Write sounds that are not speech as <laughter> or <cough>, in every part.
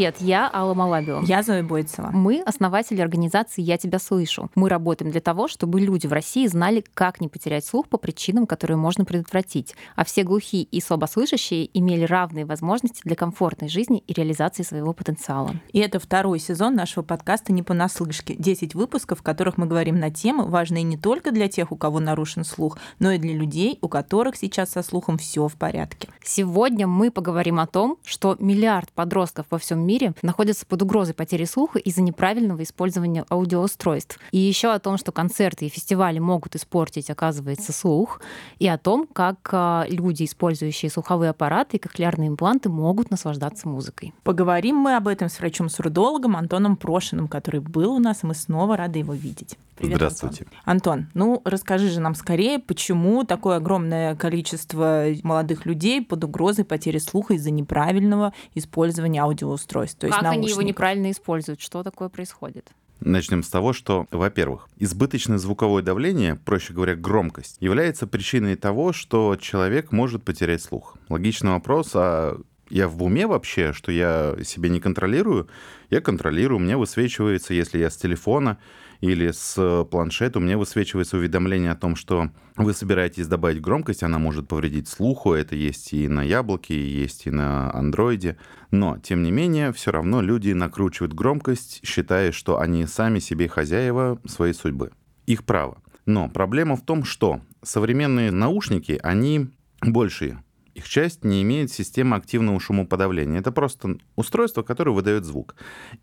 Привет, я Алла Малабио. Я Зоя Бойцева. Мы основатели организации «Я тебя слышу». Мы работаем для того, чтобы люди в России знали, как не потерять слух по причинам, которые можно предотвратить, а все глухие и слабослышащие имели равные возможности для комфортной жизни и реализации своего потенциала. И это второй сезон нашего подкаста «Не понаслышке». 10 выпусков, в которых мы говорим на темы, важные не только для тех, у кого нарушен слух, но и для людей, у которых сейчас со слухом все в порядке. Сегодня мы поговорим о том, что миллиард подростков во всем мире находятся под угрозой потери слуха из-за неправильного использования аудиоустройств. И еще о том, что концерты и фестивали могут испортить, оказывается, слух, и о том, как а, люди, использующие слуховые аппараты и кохлеарные импланты, могут наслаждаться музыкой. Поговорим мы об этом с врачом-сурдологом Антоном Прошиным, который был у нас, и мы снова рады его видеть. Привет, Здравствуйте. Антон. Антон, ну расскажи же нам скорее, почему такое огромное количество молодых людей под угрозой потери слуха из-за неправильного использования аудиоустройств. То есть как наушников. они его неправильно используют? Что такое происходит? Начнем с того, что, во-первых, избыточное звуковое давление, проще говоря, громкость, является причиной того, что человек может потерять слух. Логичный вопрос, а я в уме вообще, что я себе не контролирую? Я контролирую, у меня высвечивается, если я с телефона или с планшета, у меня высвечивается уведомление о том, что вы собираетесь добавить громкость, она может повредить слуху, это есть и на яблоке, есть и на андроиде. Но, тем не менее, все равно люди накручивают громкость, считая, что они сами себе хозяева своей судьбы. Их право. Но проблема в том, что современные наушники, они большие, их часть не имеет системы активного шумоподавления. Это просто устройство, которое выдает звук.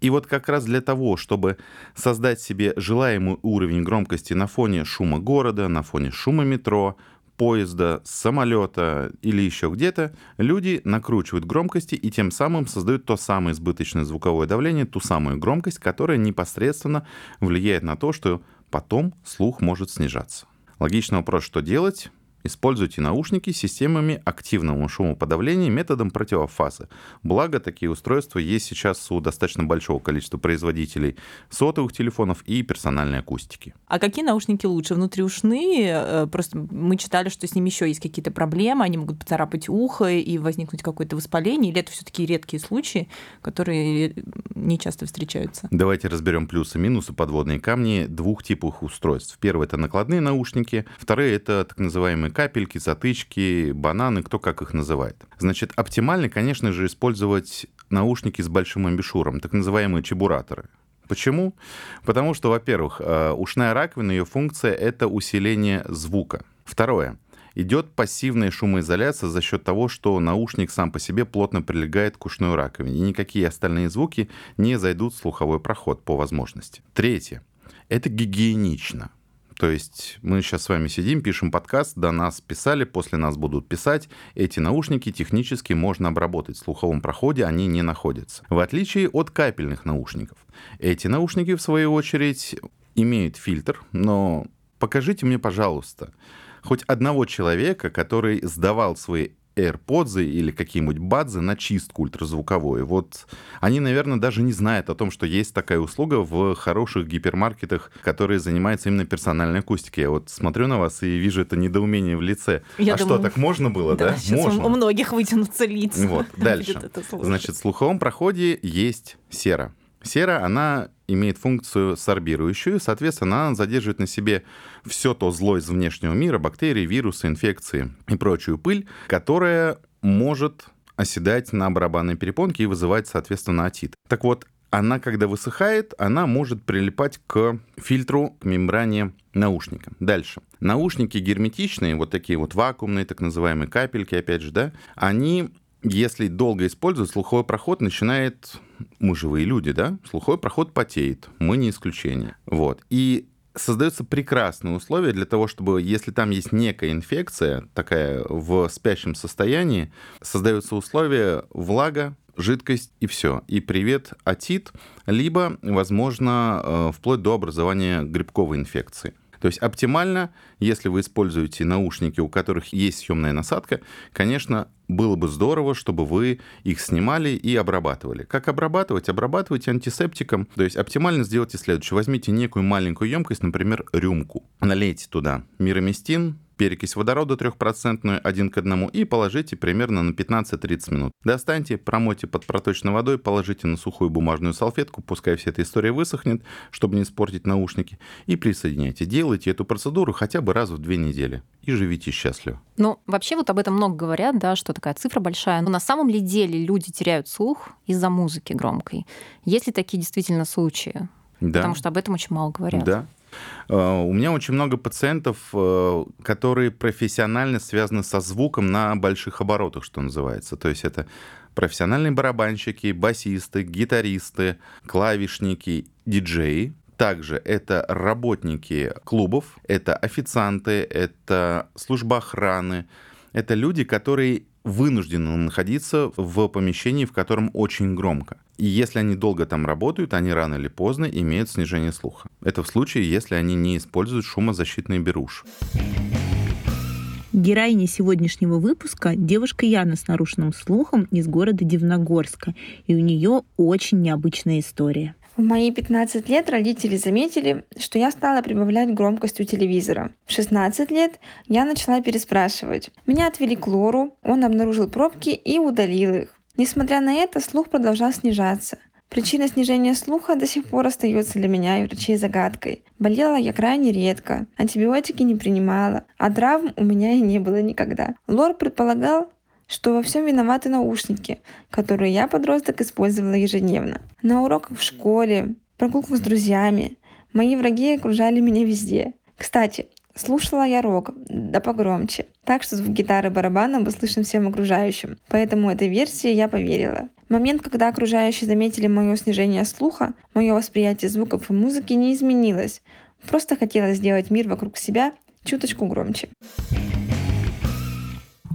И вот как раз для того, чтобы создать себе желаемый уровень громкости на фоне шума города, на фоне шума метро, поезда, самолета или еще где-то, люди накручивают громкости и тем самым создают то самое избыточное звуковое давление, ту самую громкость, которая непосредственно влияет на то, что потом слух может снижаться. Логичный вопрос, что делать? Используйте наушники с системами активного шумоподавления методом противофазы. Благо, такие устройства есть сейчас у достаточно большого количества производителей сотовых телефонов и персональной акустики. А какие наушники лучше? Внутриушные? Э, просто мы читали, что с ними еще есть какие-то проблемы, они могут поцарапать ухо и возникнуть какое-то воспаление, или это все-таки редкие случаи, которые не часто встречаются? Давайте разберем плюсы и минусы, подводные камни двух типов устройств. Первый это накладные наушники, вторые это так называемые капельки, затычки, бананы, кто как их называет. Значит, оптимально, конечно же, использовать наушники с большим амбишуром, так называемые чебураторы. Почему? Потому что, во-первых, э, ушная раковина, ее функция — это усиление звука. Второе. Идет пассивная шумоизоляция за счет того, что наушник сам по себе плотно прилегает к ушной раковине, и никакие остальные звуки не зайдут в слуховой проход по возможности. Третье. Это гигиенично. То есть мы сейчас с вами сидим, пишем подкаст, до нас писали, после нас будут писать. Эти наушники технически можно обработать. В слуховом проходе они не находятся. В отличие от капельных наушников. Эти наушники, в свою очередь, имеют фильтр, но покажите мне, пожалуйста, хоть одного человека, который сдавал свои AirPods или какие-нибудь бадзы на чистку ультразвуковую. Вот они, наверное, даже не знают о том, что есть такая услуга в хороших гипермаркетах, которые занимаются именно персональной акустикой. Я вот смотрю на вас и вижу это недоумение в лице. Я а думаю, что, так можно было, да? да? Можно. у многих вытянутся лица. Вот, <laughs> дальше. Значит, в слуховом проходе есть сера. Сера, она имеет функцию сорбирующую, соответственно, она задерживает на себе все то зло из внешнего мира, бактерии, вирусы, инфекции и прочую пыль, которая может оседать на барабанной перепонке и вызывать, соответственно, отит. Так вот, она, когда высыхает, она может прилипать к фильтру, к мембране наушника. Дальше. Наушники герметичные, вот такие вот вакуумные, так называемые капельки, опять же, да, они если долго использовать, слуховой проход начинает... Мы живые люди, да? Слуховой проход потеет. Мы не исключение. Вот. И создаются прекрасные условия для того, чтобы, если там есть некая инфекция, такая в спящем состоянии, создаются условия влага, жидкость и все. И привет, отит, либо, возможно, э, вплоть до образования грибковой инфекции. То есть оптимально, если вы используете наушники, у которых есть съемная насадка, конечно, было бы здорово, чтобы вы их снимали и обрабатывали. Как обрабатывать? Обрабатывайте антисептиком. То есть оптимально сделайте следующее. Возьмите некую маленькую емкость, например, рюмку. Налейте туда мироместин, перекись водорода 3% один к одному и положите примерно на 15-30 минут. Достаньте, промойте под проточной водой, положите на сухую бумажную салфетку, пускай вся эта история высохнет, чтобы не испортить наушники, и присоединяйте. Делайте эту процедуру хотя бы раз в две недели и живите счастливо. Ну, вообще вот об этом много говорят, да, что такая цифра большая. Но на самом ли деле люди теряют слух из-за музыки громкой? Есть ли такие действительно случаи? Да. Потому что об этом очень мало говорят. Да. Uh, у меня очень много пациентов, uh, которые профессионально связаны со звуком на больших оборотах, что называется. То есть это профессиональные барабанщики, басисты, гитаристы, клавишники, диджеи. Также это работники клубов, это официанты, это служба охраны, это люди, которые вынуждены находиться в помещении, в котором очень громко. И если они долго там работают, они рано или поздно имеют снижение слуха. Это в случае, если они не используют шумозащитные беруши. Героиня сегодняшнего выпуска – девушка Яна с нарушенным слухом из города Дивногорска. И у нее очень необычная история. В мои 15 лет родители заметили, что я стала прибавлять громкость у телевизора. В 16 лет я начала переспрашивать. Меня отвели к лору, он обнаружил пробки и удалил их. Несмотря на это, слух продолжал снижаться. Причина снижения слуха до сих пор остается для меня и врачей загадкой. Болела я крайне редко, антибиотики не принимала, а травм у меня и не было никогда. Лор предполагал, что во всем виноваты наушники, которые я, подросток, использовала ежедневно. На уроках в школе, прогулках с друзьями. Мои враги окружали меня везде. Кстати, слушала я рок, да погромче. Так что звук гитары барабана был слышен всем окружающим. Поэтому этой версии я поверила. Момент, когда окружающие заметили мое снижение слуха, мое восприятие звуков и музыки не изменилось. Просто хотела сделать мир вокруг себя чуточку громче.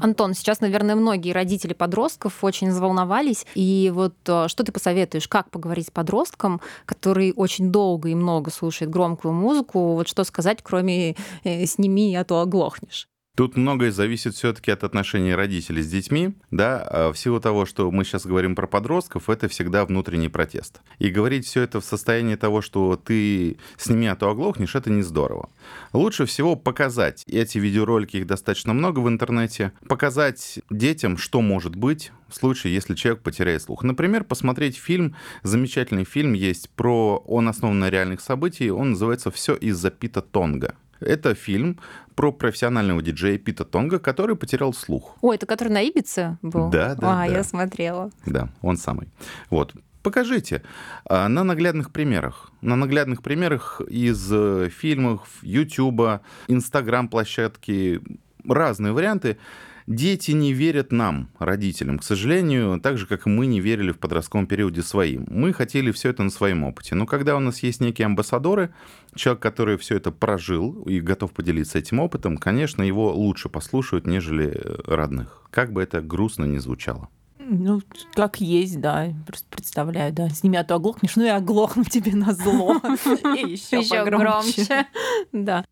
Антон, сейчас, наверное, многие родители подростков очень взволновались. И вот э, что ты посоветуешь, как поговорить с подростком, который очень долго и много слушает громкую музыку? Вот что сказать, кроме э, «сними, а то оглохнешь»? Тут многое зависит все-таки от отношений родителей с детьми, да, а в того, что мы сейчас говорим про подростков, это всегда внутренний протест. И говорить все это в состоянии того, что ты сними, а то оглохнешь, это не здорово. Лучше всего показать, эти видеоролики, их достаточно много в интернете, показать детям, что может быть в случае, если человек потеряет слух. Например, посмотреть фильм, замечательный фильм есть про, он основан на реальных событиях, он называется «Все из-за Пита Тонга». Это фильм про профессионального диджея Пита Тонга, который потерял слух. О, это который на Ибице был? Да, да. А, да. я смотрела. Да, он самый. Вот. Покажите а, на наглядных примерах. На наглядных примерах из э, фильмов, Ютуба, Инстаграм-площадки, разные варианты. Дети не верят нам, родителям, к сожалению, так же, как и мы не верили в подростковом периоде своим. Мы хотели все это на своем опыте. Но когда у нас есть некие амбассадоры, человек, который все это прожил и готов поделиться этим опытом, конечно, его лучше послушают, нежели родных. Как бы это грустно ни звучало. Ну, как есть, да. Просто представляю, да. С ними а то оглохнешь, ну и оглохну тебе на зло. <laughs> И еще громче. <laughs> Да.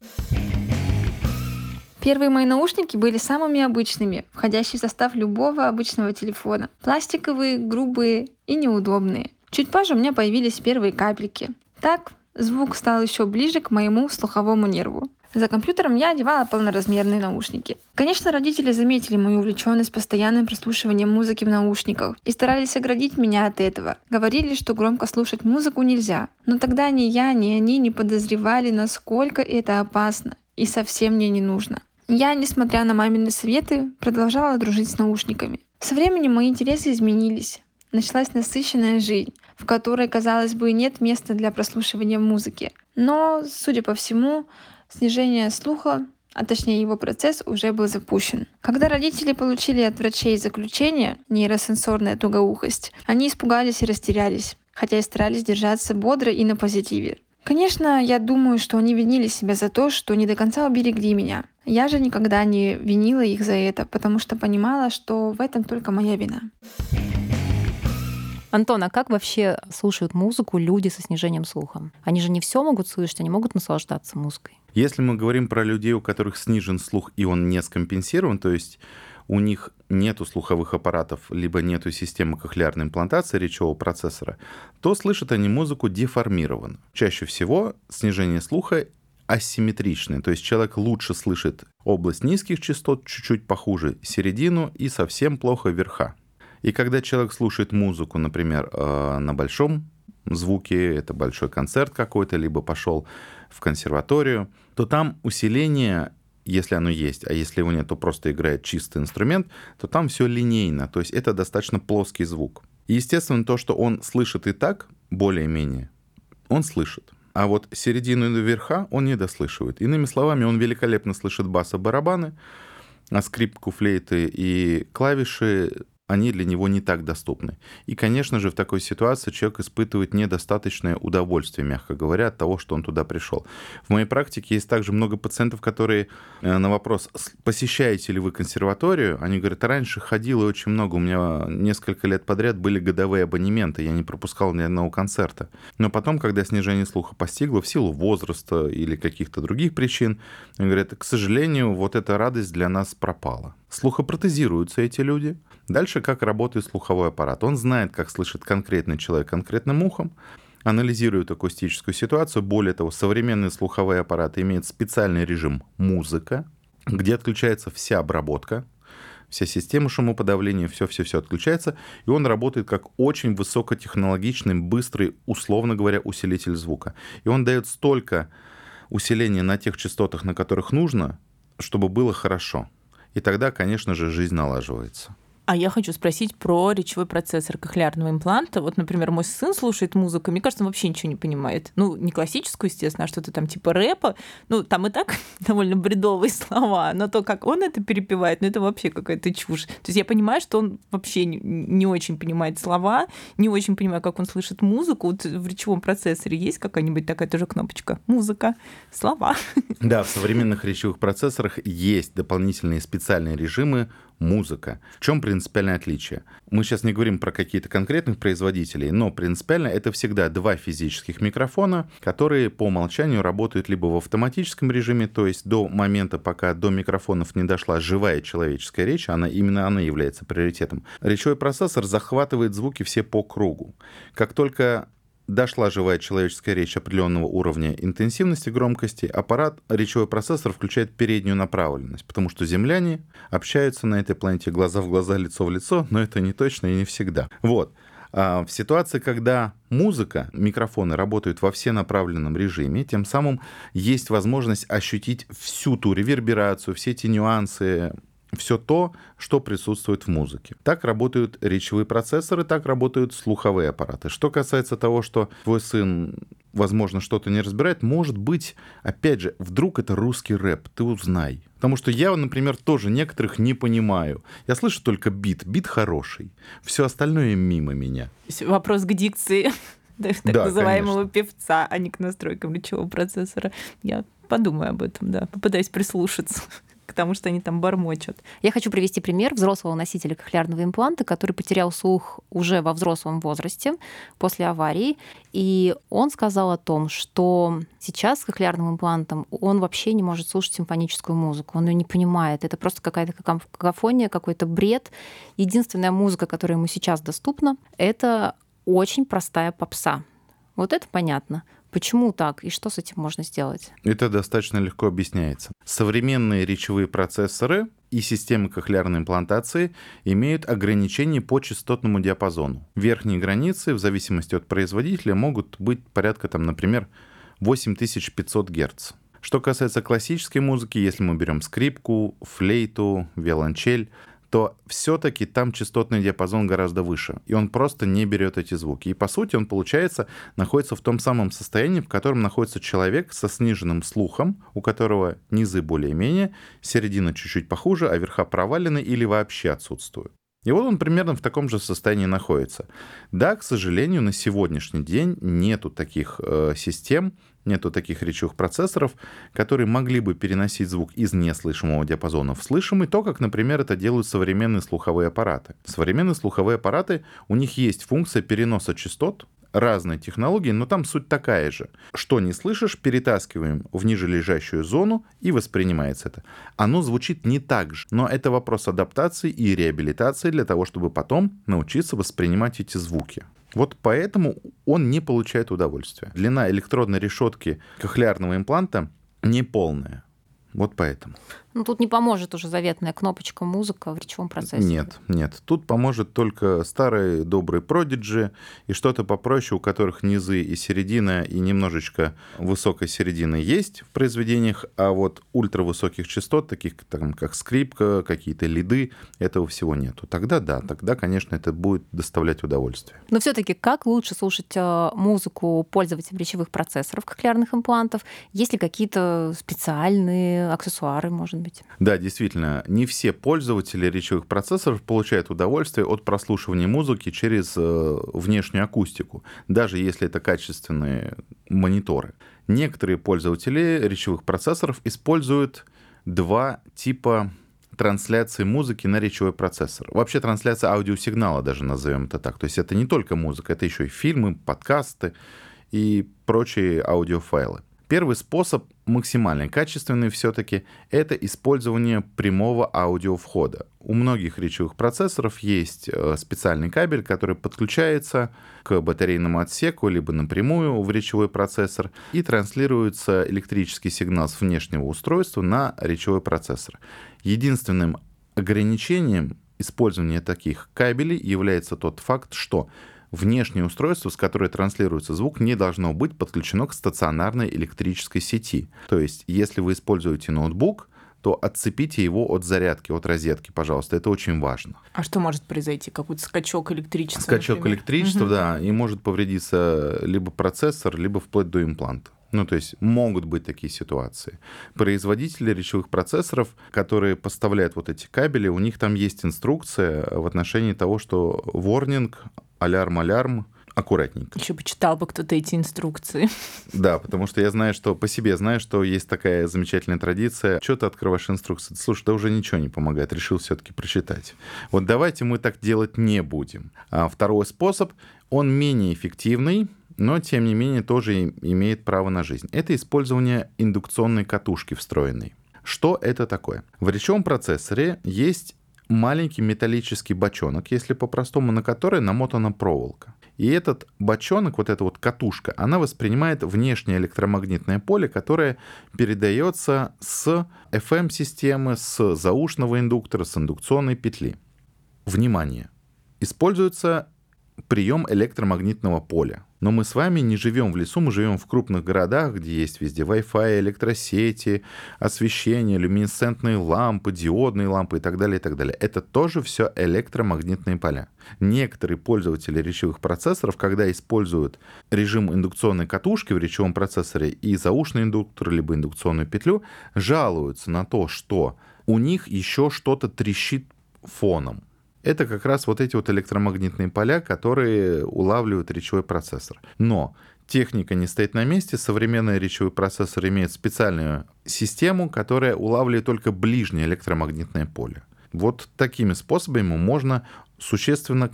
Первые мои наушники были самыми обычными, входящие в состав любого обычного телефона. Пластиковые, грубые и неудобные. Чуть позже у меня появились первые капельки. Так, звук стал еще ближе к моему слуховому нерву. За компьютером я одевала полноразмерные наушники. Конечно, родители заметили мою увлеченность постоянным прослушиванием музыки в наушниках и старались оградить меня от этого. Говорили, что громко слушать музыку нельзя. Но тогда ни я, ни они не подозревали, насколько это опасно и совсем мне не нужно. Я, несмотря на мамины советы, продолжала дружить с наушниками. Со временем мои интересы изменились. Началась насыщенная жизнь, в которой, казалось бы, нет места для прослушивания музыки. Но, судя по всему, снижение слуха, а точнее его процесс, уже был запущен. Когда родители получили от врачей заключение нейросенсорная тугоухость, они испугались и растерялись, хотя и старались держаться бодро и на позитиве. Конечно, я думаю, что они винили себя за то, что не до конца уберегли меня. Я же никогда не винила их за это, потому что понимала, что в этом только моя вина. Антон, а как вообще слушают музыку люди со снижением слуха? Они же не все могут слышать, они могут наслаждаться музыкой. Если мы говорим про людей, у которых снижен слух и он не скомпенсирован, то есть у них нету слуховых аппаратов, либо нету системы кохлеарной имплантации речевого процессора, то слышат они музыку деформированно. Чаще всего снижение слуха асимметричны. То есть человек лучше слышит область низких частот, чуть-чуть похуже середину и совсем плохо верха. И когда человек слушает музыку, например, э, на большом звуке, это большой концерт какой-то, либо пошел в консерваторию, то там усиление если оно есть, а если его нет, то просто играет чистый инструмент, то там все линейно, то есть это достаточно плоский звук. И, естественно, то, что он слышит и так, более-менее, он слышит. А вот середину и верха он не дослышивает. Иными словами, он великолепно слышит баса барабаны, а скрипку, флейты и клавиши они для него не так доступны. И, конечно же, в такой ситуации человек испытывает недостаточное удовольствие, мягко говоря, от того, что он туда пришел. В моей практике есть также много пациентов, которые э, на вопрос, посещаете ли вы консерваторию, они говорят, раньше ходил и очень много, у меня несколько лет подряд были годовые абонементы, я не пропускал ни одного концерта. Но потом, когда снижение слуха постигло в силу возраста или каких-то других причин, они говорят, к сожалению, вот эта радость для нас пропала. Слухопротезируются эти люди, Дальше, как работает слуховой аппарат. Он знает, как слышит конкретный человек конкретным ухом, анализирует акустическую ситуацию. Более того, современные слуховые аппараты имеют специальный режим музыка, где отключается вся обработка, вся система шумоподавления, все-все-все отключается, и он работает как очень высокотехнологичный, быстрый, условно говоря, усилитель звука. И он дает столько усиления на тех частотах, на которых нужно, чтобы было хорошо. И тогда, конечно же, жизнь налаживается. А я хочу спросить про речевой процессор кохлеарного импланта. Вот, например, мой сын слушает музыку, мне кажется, он вообще ничего не понимает. Ну, не классическую, естественно, а что-то там типа рэпа. Ну, там и так <laughs> довольно бредовые слова, но то, как он это перепевает, ну, это вообще какая-то чушь. То есть я понимаю, что он вообще не, не очень понимает слова, не очень понимаю, как он слышит музыку. Вот в речевом процессоре есть какая-нибудь такая тоже кнопочка? Музыка, слова. Да, в современных речевых процессорах есть дополнительные специальные режимы музыка. В чем принципиальное отличие? Мы сейчас не говорим про какие-то конкретных производителей, но принципиально это всегда два физических микрофона, которые по умолчанию работают либо в автоматическом режиме, то есть до момента, пока до микрофонов не дошла живая человеческая речь, она именно она является приоритетом. Речевой процессор захватывает звуки все по кругу. Как только дошла живая человеческая речь определенного уровня интенсивности громкости, аппарат, речевой процессор включает переднюю направленность, потому что земляне общаются на этой планете глаза в глаза, лицо в лицо, но это не точно и не всегда. Вот. А в ситуации, когда музыка, микрофоны работают во всенаправленном режиме, тем самым есть возможность ощутить всю ту реверберацию, все эти нюансы все то, что присутствует в музыке. Так работают речевые процессоры, так работают слуховые аппараты. Что касается того, что твой сын, возможно, что-то не разбирает, может быть, опять же, вдруг это русский рэп, ты узнай. Потому что я, например, тоже некоторых не понимаю. Я слышу только бит, бит хороший. Все остальное мимо меня. Вопрос к дикции <laughs> так да, называемого конечно. певца, а не к настройкам речевого процессора. Я подумаю об этом, да, попытаюсь прислушаться к тому, что они там бормочут. Я хочу привести пример взрослого носителя кохлеарного импланта, который потерял слух уже во взрослом возрасте после аварии. И он сказал о том, что сейчас с кохлеарным имплантом он вообще не может слушать симфоническую музыку, он ее не понимает. Это просто какая-то какофония, какой-то бред. Единственная музыка, которая ему сейчас доступна, это очень простая попса. Вот это понятно. Почему так и что с этим можно сделать? Это достаточно легко объясняется. Современные речевые процессоры и системы кохлеарной имплантации имеют ограничения по частотному диапазону. Верхние границы, в зависимости от производителя, могут быть порядка, там, например, 8500 Гц. Что касается классической музыки, если мы берем скрипку, флейту, виолончель, то все-таки там частотный диапазон гораздо выше, и он просто не берет эти звуки. И по сути он, получается, находится в том самом состоянии, в котором находится человек со сниженным слухом, у которого низы более-менее, середина чуть-чуть похуже, а верха провалены или вообще отсутствуют. И вот он примерно в таком же состоянии находится. Да, к сожалению, на сегодняшний день нету таких э, систем, нету таких речевых процессоров, которые могли бы переносить звук из неслышимого диапазона в слышимый, то, как, например, это делают современные слуховые аппараты. Современные слуховые аппараты, у них есть функция переноса частот разные технологии, но там суть такая же. Что не слышишь, перетаскиваем в нижележащую зону и воспринимается это. Оно звучит не так же, но это вопрос адаптации и реабилитации для того, чтобы потом научиться воспринимать эти звуки. Вот поэтому он не получает удовольствия. Длина электродной решетки кохлеарного импланта неполная. Вот поэтому. Ну, тут не поможет уже заветная кнопочка музыка в речевом процессе. Нет, нет. Тут поможет только старый добрый продиджи и что-то попроще, у которых низы и середина, и немножечко высокой середины есть в произведениях, а вот ультравысоких частот, таких там, как скрипка, какие-то лиды, этого всего нету. Тогда да, тогда, конечно, это будет доставлять удовольствие. Но все таки как лучше слушать э, музыку пользователям речевых процессоров кохлеарных имплантов? Есть ли какие-то специальные аксессуары, может быть. Да, действительно, не все пользователи речевых процессоров получают удовольствие от прослушивания музыки через э, внешнюю акустику, даже если это качественные мониторы. Некоторые пользователи речевых процессоров используют два типа трансляции музыки на речевой процессор. Вообще трансляция аудиосигнала даже назовем это так. То есть это не только музыка, это еще и фильмы, подкасты и прочие аудиофайлы. Первый способ, максимально качественный все-таки, это использование прямого аудиовхода. У многих речевых процессоров есть э, специальный кабель, который подключается к батарейному отсеку, либо напрямую в речевой процессор, и транслируется электрический сигнал с внешнего устройства на речевой процессор. Единственным ограничением использования таких кабелей является тот факт, что внешнее устройство, с которой транслируется звук, не должно быть подключено к стационарной электрической сети. То есть, если вы используете ноутбук, то отцепите его от зарядки, от розетки, пожалуйста. Это очень важно. А что может произойти? Какой-то скачок электричества? Скачок например? электричества, Мгм. да, и может повредиться либо процессор, либо вплоть до импланта. Ну, то есть могут быть такие ситуации. Производители речевых процессоров, которые поставляют вот эти кабели, у них там есть инструкция в отношении того, что warning, алярм, алярм, аккуратненько. Еще почитал бы кто-то эти инструкции. Да, потому что я знаю, что по себе знаю, что есть такая замечательная традиция. Что ты открываешь инструкцию? Слушай, да уже ничего не помогает. Решил все-таки прочитать. Вот давайте мы так делать не будем. А второй способ, он менее эффективный, но тем не менее тоже имеет право на жизнь. Это использование индукционной катушки встроенной. Что это такое? В речевом процессоре есть маленький металлический бочонок, если по-простому, на который намотана проволока. И этот бочонок, вот эта вот катушка, она воспринимает внешнее электромагнитное поле, которое передается с FM-системы, с заушного индуктора, с индукционной петли. Внимание! Используется прием электромагнитного поля. Но мы с вами не живем в лесу, мы живем в крупных городах, где есть везде Wi-Fi, электросети, освещение, люминесцентные лампы, диодные лампы и так далее, и так далее. Это тоже все электромагнитные поля. Некоторые пользователи речевых процессоров, когда используют режим индукционной катушки в речевом процессоре и заушный индуктор, либо индукционную петлю, жалуются на то, что у них еще что-то трещит фоном. Это как раз вот эти вот электромагнитные поля, которые улавливают речевой процессор. Но техника не стоит на месте. Современный речевой процессор имеет специальную систему, которая улавливает только ближнее электромагнитное поле. Вот такими способами можно существенно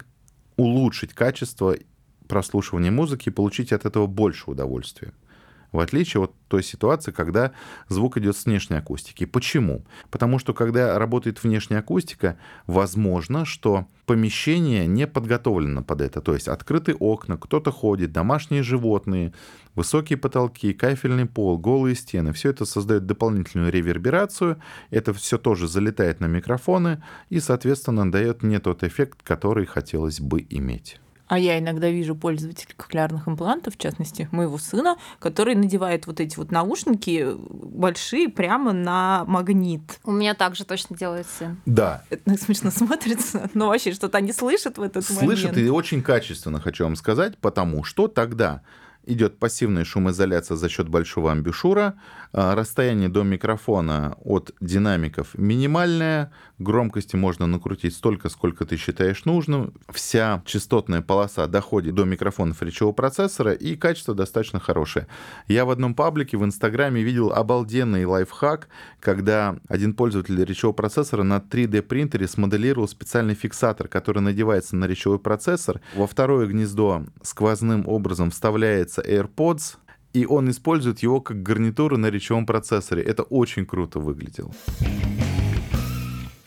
улучшить качество прослушивания музыки и получить от этого больше удовольствия. В отличие от той ситуации, когда звук идет с внешней акустики. Почему? Потому что когда работает внешняя акустика, возможно, что помещение не подготовлено под это. То есть открытые окна, кто-то ходит, домашние животные, высокие потолки, кафельный пол, голые стены. Все это создает дополнительную реверберацию. Это все тоже залетает на микрофоны и, соответственно, дает не тот эффект, который хотелось бы иметь. А я иногда вижу пользователей кохлеарных имплантов, в частности, моего сына, который надевает вот эти вот наушники большие прямо на магнит. У меня также точно делает сын. Да, Это смешно смотрится, но вообще что-то они слышат в этот Слышит момент. и очень качественно, хочу вам сказать, потому что тогда идет пассивная шумоизоляция за счет большого амбушюра, а, расстояние до микрофона от динамиков минимальное, громкости можно накрутить столько, сколько ты считаешь нужным, вся частотная полоса доходит до микрофонов речевого процессора, и качество достаточно хорошее. Я в одном паблике в Инстаграме видел обалденный лайфхак, когда один пользователь речевого процессора на 3D принтере смоделировал специальный фиксатор, который надевается на речевой процессор. Во второе гнездо сквозным образом вставляется AirPods, и он использует его как гарнитуру на речевом процессоре. Это очень круто выглядело.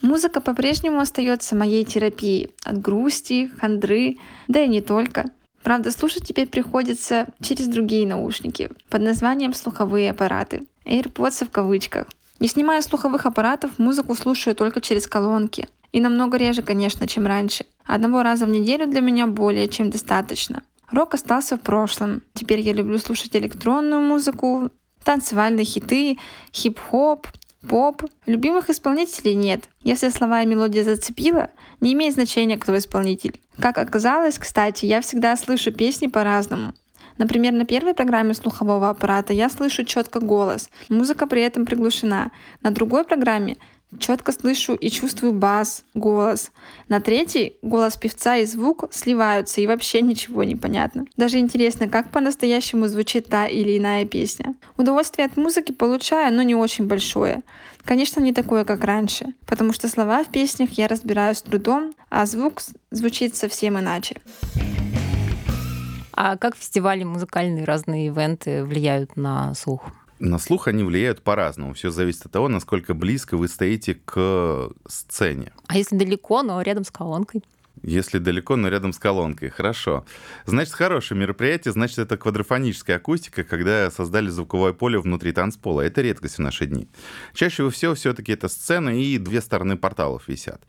Музыка по-прежнему остается моей терапией от грусти, хандры, да и не только. Правда, слушать теперь приходится через другие наушники под названием слуховые аппараты. AirPods в кавычках. Не снимая слуховых аппаратов, музыку слушаю только через колонки. И намного реже, конечно, чем раньше. Одного раза в неделю для меня более чем достаточно. Рок остался в прошлом. Теперь я люблю слушать электронную музыку, танцевальные хиты, хип-хоп, поп. Любимых исполнителей нет. Если слова и мелодия зацепила, не имеет значения, кто исполнитель. Как оказалось, кстати, я всегда слышу песни по-разному. Например, на первой программе слухового аппарата я слышу четко голос, музыка при этом приглушена. На другой программе четко слышу и чувствую бас, голос. На третьей голос певца и звук сливаются, и вообще ничего не понятно. Даже интересно, как по-настоящему звучит та или иная песня. Удовольствие от музыки получаю, но не очень большое. Конечно, не такое, как раньше, потому что слова в песнях я разбираю с трудом, а звук звучит совсем иначе. А как фестивали, музыкальные разные ивенты влияют на слух? На слух они влияют по-разному. Все зависит от того, насколько близко вы стоите к сцене. А если далеко, но рядом с колонкой? Если далеко, но рядом с колонкой. Хорошо. Значит, хорошее мероприятие, значит, это квадрофоническая акустика, когда создали звуковое поле внутри танцпола. Это редкость в наши дни. Чаще всего все-таки это сцена и две стороны порталов висят.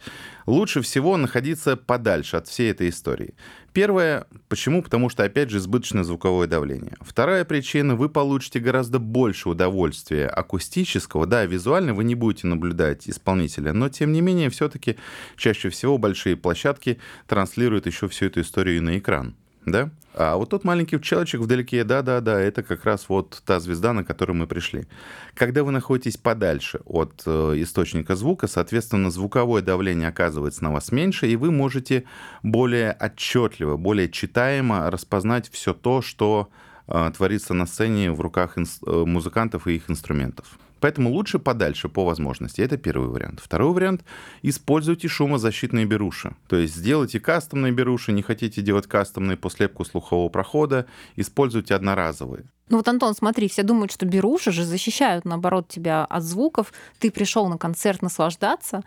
Лучше всего находиться подальше от всей этой истории. Первое, почему? Потому что, опять же, избыточное звуковое давление. Вторая причина, вы получите гораздо больше удовольствия акустического. Да, визуально вы не будете наблюдать исполнителя, но, тем не менее, все-таки чаще всего большие площадки транслируют еще всю эту историю на экран да? А вот тот маленький человечек вдалеке, да-да-да, это как раз вот та звезда, на которую мы пришли. Когда вы находитесь подальше от э, источника звука, соответственно, звуковое давление оказывается на вас меньше, и вы можете более отчетливо, более читаемо распознать все то, что э, творится на сцене в руках э, музыкантов и их инструментов. Поэтому лучше подальше по возможности. Это первый вариант. Второй вариант — используйте шумозащитные беруши. То есть сделайте кастомные беруши, не хотите делать кастомные по слепку слухового прохода, используйте одноразовые. Ну вот, Антон, смотри, все думают, что беруши же защищают, наоборот, тебя от звуков. Ты пришел на концерт наслаждаться,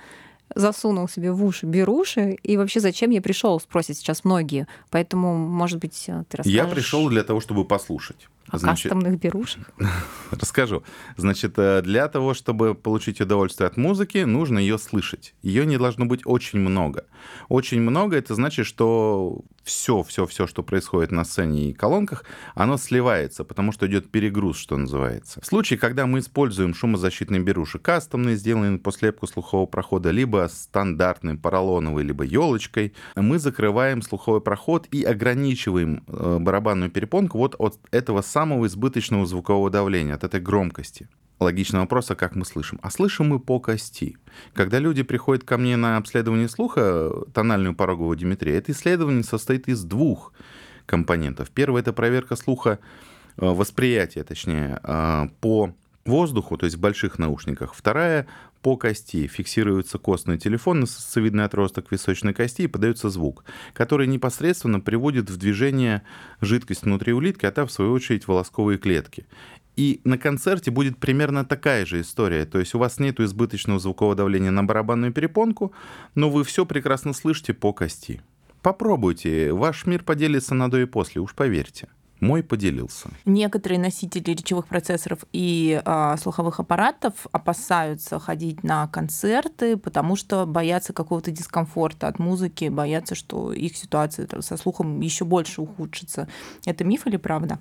засунул себе в уши беруши, и вообще зачем я пришел, спросят сейчас многие. Поэтому, может быть, ты расскажешь... Я пришел для того, чтобы послушать. О Значит, кастомных берушах? <laughs> Расскажу. Значит, э, для того, чтобы получить удовольствие от музыки, нужно ее слышать. Ее не должно быть очень много. Очень много это значит, что все, все, все, что происходит на сцене и колонках, оно сливается, потому что идет перегруз, что называется. В случае, когда мы используем шумозащитные беруши, кастомные, сделанные по слепку слухового прохода, либо стандартным поролоновой, либо елочкой, мы закрываем слуховой проход и ограничиваем э, барабанную перепонку вот от этого самого избыточного звукового давления, от этой громкости. Логичный вопрос, а как мы слышим? А слышим мы по кости. Когда люди приходят ко мне на обследование слуха, тональную пороговую диметрию, это исследование состоит из двух компонентов. Первое — это проверка слуха, э, восприятия, точнее, э, по воздуху, то есть в больших наушниках. Вторая — по кости. Фиксируется костный телефон на сосцевидный отросток височной кости и подается звук, который непосредственно приводит в движение жидкость внутри улитки, а та, в свою очередь, волосковые клетки. И на концерте будет примерно такая же история. То есть у вас нет избыточного звукового давления на барабанную перепонку, но вы все прекрасно слышите по кости. Попробуйте, ваш мир поделится на до и после, уж поверьте. Мой поделился. Некоторые носители речевых процессоров и э, слуховых аппаратов опасаются ходить на концерты, потому что боятся какого-то дискомфорта от музыки, боятся, что их ситуация со слухом еще больше ухудшится. Это миф или правда?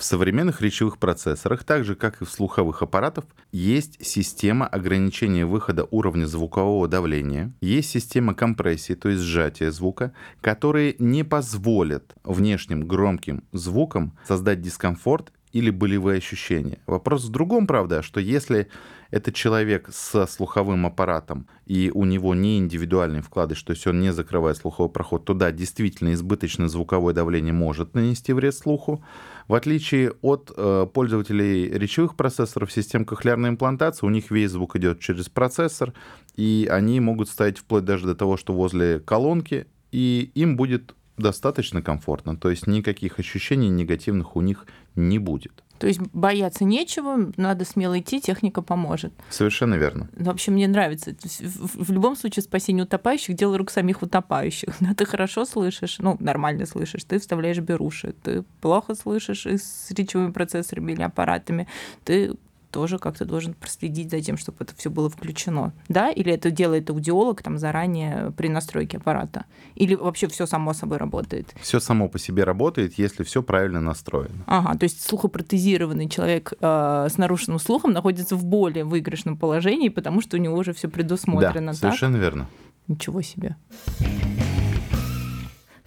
В современных речевых процессорах, так же как и в слуховых аппаратах, есть система ограничения выхода уровня звукового давления, есть система компрессии, то есть сжатия звука, которые не позволят внешним громким звукам создать дискомфорт или болевые ощущения. Вопрос в другом, правда, что если это человек со слуховым аппаратом, и у него не индивидуальный вкладыш, то есть он не закрывает слуховой проход, то да, действительно избыточное звуковое давление может нанести вред слуху. В отличие от э, пользователей речевых процессоров, систем кохлеарной имплантации, у них весь звук идет через процессор, и они могут стоять вплоть даже до того, что возле колонки, и им будет достаточно комфортно, то есть никаких ощущений негативных у них не будет. То есть бояться нечего, надо смело идти, техника поможет. Совершенно верно. В общем, мне нравится. В любом случае спасение утопающих — дело рук самих утопающих. <laughs> Да, ты хорошо слышишь, ну, нормально слышишь, ты вставляешь беруши. Ты плохо слышишь и с речевыми процессорами или аппаратами, ты тоже как-то должен проследить за тем, чтобы это все было включено. Да? Или это делает аудиолог там заранее при настройке аппарата? Или вообще все само собой работает? Все само по себе работает, если все правильно настроено. Ага, то есть слухопротезированный человек э, с нарушенным слухом находится в более выигрышном положении, потому что у него уже все предусмотрено. Да, совершенно так? верно. Ничего себе.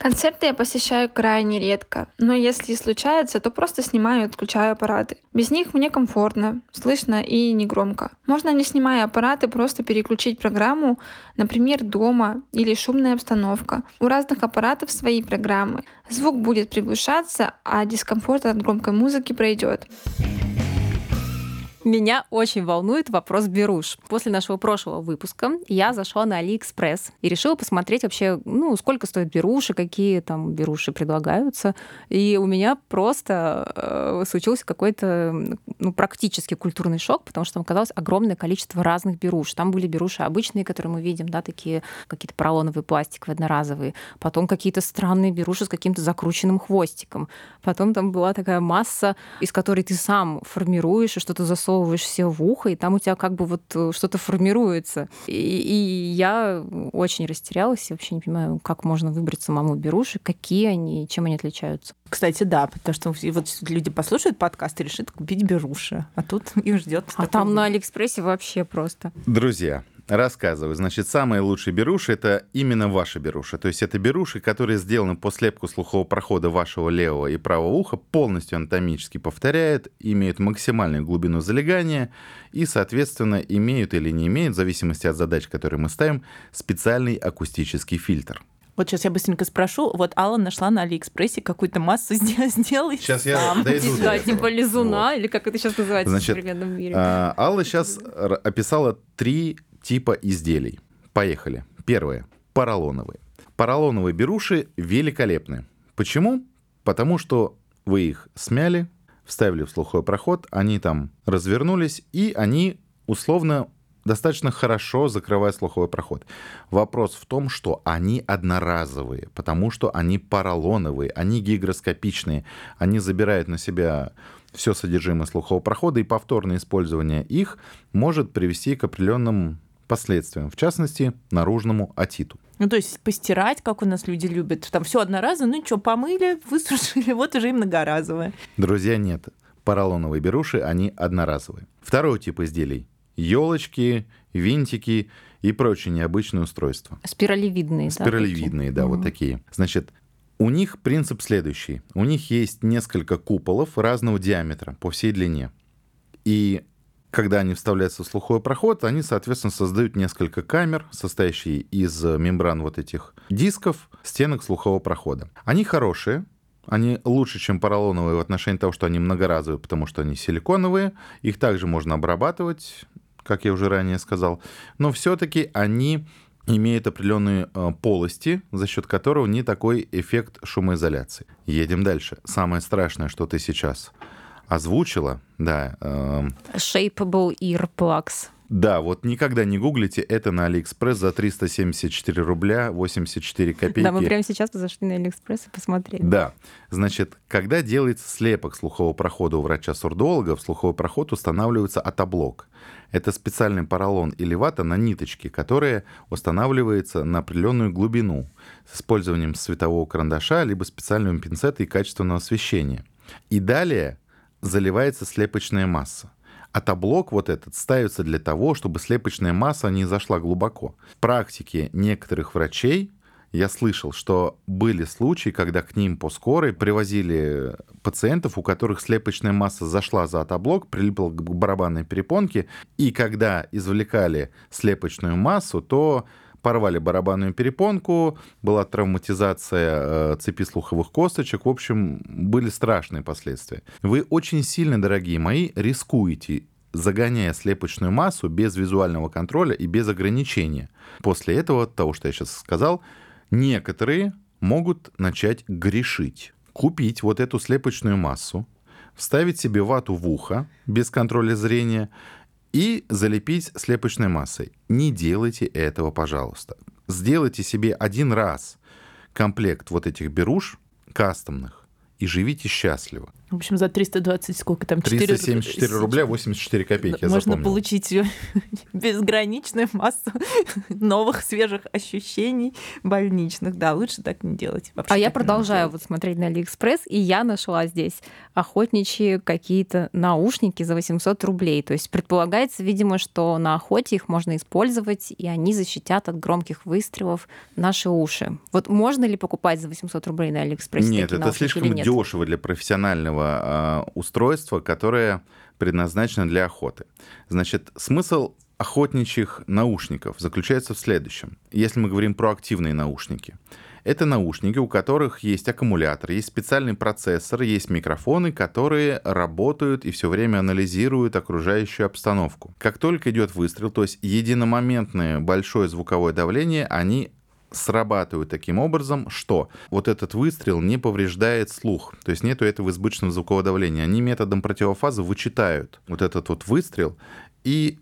Концерты я посещаю крайне редко, но если случается, то просто снимаю и отключаю аппараты. Без них мне комфортно, слышно и негромко. Можно, не снимая аппараты, просто переключить программу, например, дома или шумная обстановка. У разных аппаратов свои программы. Звук будет приглушаться, а дискомфорт от громкой музыки пройдет. Меня очень волнует вопрос беруш. После нашего прошлого выпуска я зашла на AliExpress и решила посмотреть вообще, ну, сколько стоят беруши, какие там беруши предлагаются. И у меня просто э, случился какой-то ну, практически культурный шок, потому что там оказалось огромное количество разных беруш. Там были беруши обычные, которые мы видим, да, такие какие-то поролоновые пластиковые, одноразовые. Потом какие-то странные беруши с каким-то закрученным хвостиком. Потом там была такая масса, из которой ты сам формируешь и что-то засовываешь засовываешь все в ухо, и там у тебя как бы вот э, что-то формируется. И, и я очень растерялась, я вообще не понимаю, как можно выбрать самому беруши, какие они, чем они отличаются. Кстати, да, потому что вот люди послушают подкаст и решат купить беруши, а тут <laughs> их ждет. А там на Алиэкспрессе вообще просто. Друзья, Рассказываю. Значит, самые лучшие беруши — это именно ваши беруши. То есть это беруши, которые сделаны по слепку слухового прохода вашего левого и правого уха, полностью анатомически повторяют, имеют максимальную глубину залегания и, соответственно, имеют или не имеют, в зависимости от задач, которые мы ставим, специальный акустический фильтр. Вот сейчас я быстренько спрошу. Вот Алла нашла на Алиэкспрессе какую-то массу <laughs> сделай Сейчас я сам. дойду Да, типа лизуна, вот. или как это сейчас называется Значит, в современном мире. А, Алла сейчас описала три типа изделий. Поехали. Первое. Поролоновые. Поролоновые беруши великолепны. Почему? Потому что вы их смяли, вставили в слуховой проход, они там развернулись, и они условно достаточно хорошо закрывают слуховой проход. Вопрос в том, что они одноразовые, потому что они поролоновые, они гигроскопичные, они забирают на себя все содержимое слухового прохода, и повторное использование их может привести к определенным последствиям, в частности, наружному отиту. Ну, то есть постирать, как у нас люди любят, там все одноразово, ну что, помыли, <laughs> высушили, вот уже и многоразовое. Друзья, нет. Поролоновые беруши, они одноразовые. Второй тип изделий — елочки, винтики и прочие необычные устройства. Спиралевидные, Спиралевидные, да, да угу. вот такие. Значит, у них принцип следующий. У них есть несколько куполов разного диаметра по всей длине. И когда они вставляются в слуховой проход, они, соответственно, создают несколько камер, состоящие из мембран вот этих дисков, стенок слухового прохода. Они хорошие, они лучше, чем поролоновые в отношении того, что они многоразовые, потому что они силиконовые. Их также можно обрабатывать, как я уже ранее сказал. Но все-таки они имеют определенные э, полости, за счет которого не такой эффект шумоизоляции. Едем дальше. Самое страшное, что ты сейчас озвучила, да. Э, Shapeable earplugs. Да, вот никогда не гуглите, это на Алиэкспресс за 374 рубля 84 копейки. Да, мы прямо сейчас зашли на Алиэкспресс и посмотрели. Да, значит, когда делается слепок слухового прохода у врача-сурдолога, в слуховой проход устанавливается отоблок. Это специальный поролон или вата на ниточке, которая устанавливается на определенную глубину с использованием светового карандаша, либо специального пинцета и качественного освещения. И далее заливается слепочная масса. А таблок вот этот ставится для того, чтобы слепочная масса не зашла глубоко. В практике некоторых врачей я слышал, что были случаи, когда к ним по скорой привозили пациентов, у которых слепочная масса зашла за таблок, прилипла к барабанной перепонке, и когда извлекали слепочную массу, то порвали барабанную перепонку, была травматизация э, цепи слуховых косточек. В общем, были страшные последствия. Вы очень сильно, дорогие мои, рискуете загоняя слепочную массу без визуального контроля и без ограничения. После этого, того, что я сейчас сказал, некоторые могут начать грешить. Купить вот эту слепочную массу, вставить себе вату в ухо без контроля зрения и залепить слепочной массой. Не делайте этого, пожалуйста. Сделайте себе один раз комплект вот этих беруш кастомных и живите счастливо. В общем, за 320 сколько там? 374 рубля 84 копейки, я Можно запомнил. получить <laughs> безграничную массу <laughs> новых, свежих ощущений больничных. Да, лучше так не делать. Вообще А я продолжаю вот смотреть на Алиэкспресс, и я нашла здесь охотничьи какие-то наушники за 800 рублей. То есть предполагается, видимо, что на охоте их можно использовать, и они защитят от громких выстрелов наши уши. Вот можно ли покупать за 800 рублей на Алиэкспрессе Нет, такие это наушники слишком или нет? Дешево для профессионального а, устройства, которое предназначено для охоты. Значит, смысл охотничьих наушников заключается в следующем. Если мы говорим про активные наушники, это наушники, у которых есть аккумулятор, есть специальный процессор, есть микрофоны, которые работают и все время анализируют окружающую обстановку. Как только идет выстрел, то есть единомоментное большое звуковое давление, они срабатывают таким образом, что вот этот выстрел не повреждает слух. То есть нету этого избыточного звукового давления. Они методом противофазы вычитают вот этот вот выстрел, и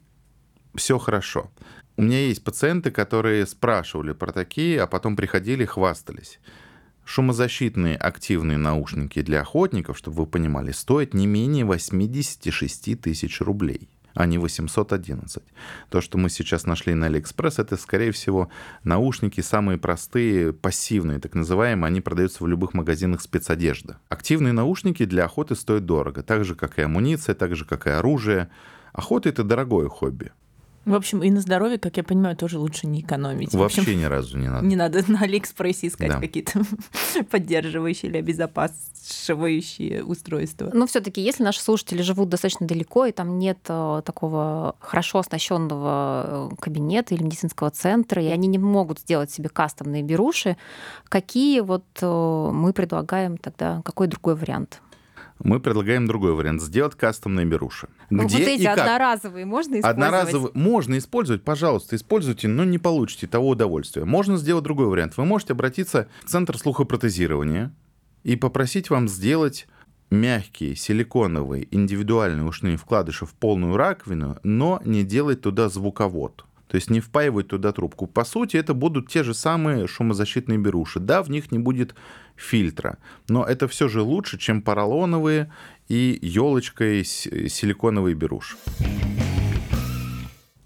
все хорошо. У меня есть пациенты, которые спрашивали про такие, а потом приходили и хвастались. Шумозащитные активные наушники для охотников, чтобы вы понимали, стоят не менее 86 тысяч рублей а не 811. То, что мы сейчас нашли на Алиэкспресс, это, скорее всего, наушники самые простые, пассивные, так называемые. Они продаются в любых магазинах спецодежды. Активные наушники для охоты стоят дорого, так же, как и амуниция, так же, как и оружие. Охота — это дорогое хобби. В общем, и на здоровье, как я понимаю, тоже лучше не экономить. Вообще общем, ни разу не надо. не надо на Алиэкспрессе искать Да. какие-то <laughs> поддерживающие или обезопасивающие устройства. Но все-таки, если наши слушатели живут достаточно далеко, и там нет э, такого хорошо оснащенного э, кабинета или медицинского центра, и они не могут сделать себе кастомные беруши, какие вот э, мы предлагаем тогда, какой другой вариант? Мы предлагаем другой вариант. Сделать кастомные беруши. Ну, Где вот и эти как? одноразовые можно использовать? Одноразовые можно использовать, пожалуйста, используйте, но не получите того удовольствия. Можно сделать другой вариант. Вы можете обратиться в Центр слухопротезирования и попросить вам сделать мягкие силиконовые индивидуальные ушные вкладыши в полную раковину, но не делать туда звуковод. То есть не впаивать туда трубку. По сути, это будут те же самые шумозащитные беруши. Да, в них не будет фильтра, но это все же лучше, чем поролоновые и елочкой с- силиконовые беруши.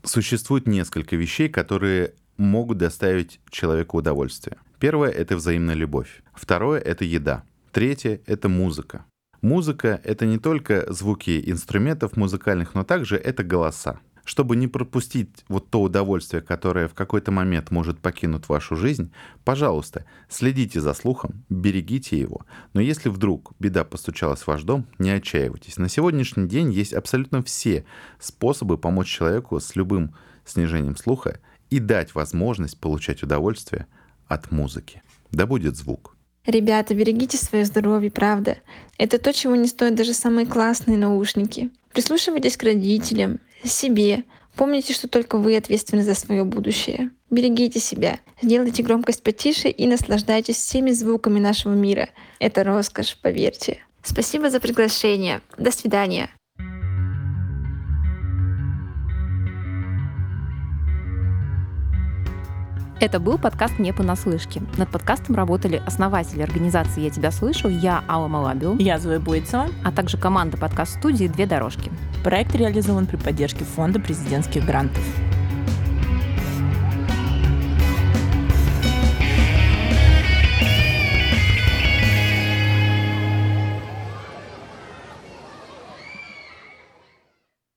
Существует несколько вещей, которые могут доставить человеку удовольствие. Первое — это взаимная любовь. Второе — это еда. Третье — это музыка. Музыка — это не только звуки инструментов музыкальных, но также это голоса. Чтобы не пропустить вот то удовольствие, которое в какой-то момент может покинуть вашу жизнь, пожалуйста, следите за слухом, берегите его. Но если вдруг беда постучалась в ваш дом, не отчаивайтесь. На сегодняшний день есть абсолютно все способы помочь человеку с любым снижением слуха и дать возможность получать удовольствие от музыки. Да будет звук. Ребята, берегите свое здоровье, правда. Это то, чего не стоят даже самые классные наушники. Прислушивайтесь к родителям, себе. Помните, что только вы ответственны за свое будущее. Берегите себя, сделайте громкость потише и наслаждайтесь всеми звуками нашего мира. Это роскошь, поверьте. Спасибо за приглашение. До свидания. Это был подкаст «Не понаслышке». Над подкастом работали основатели организации «Я тебя слышу», я Алла Малабио, Я Зоя Бойцева. а также команда подкаст-студии «Две дорожки». Проект реализован при поддержке Фонда президентских грантов.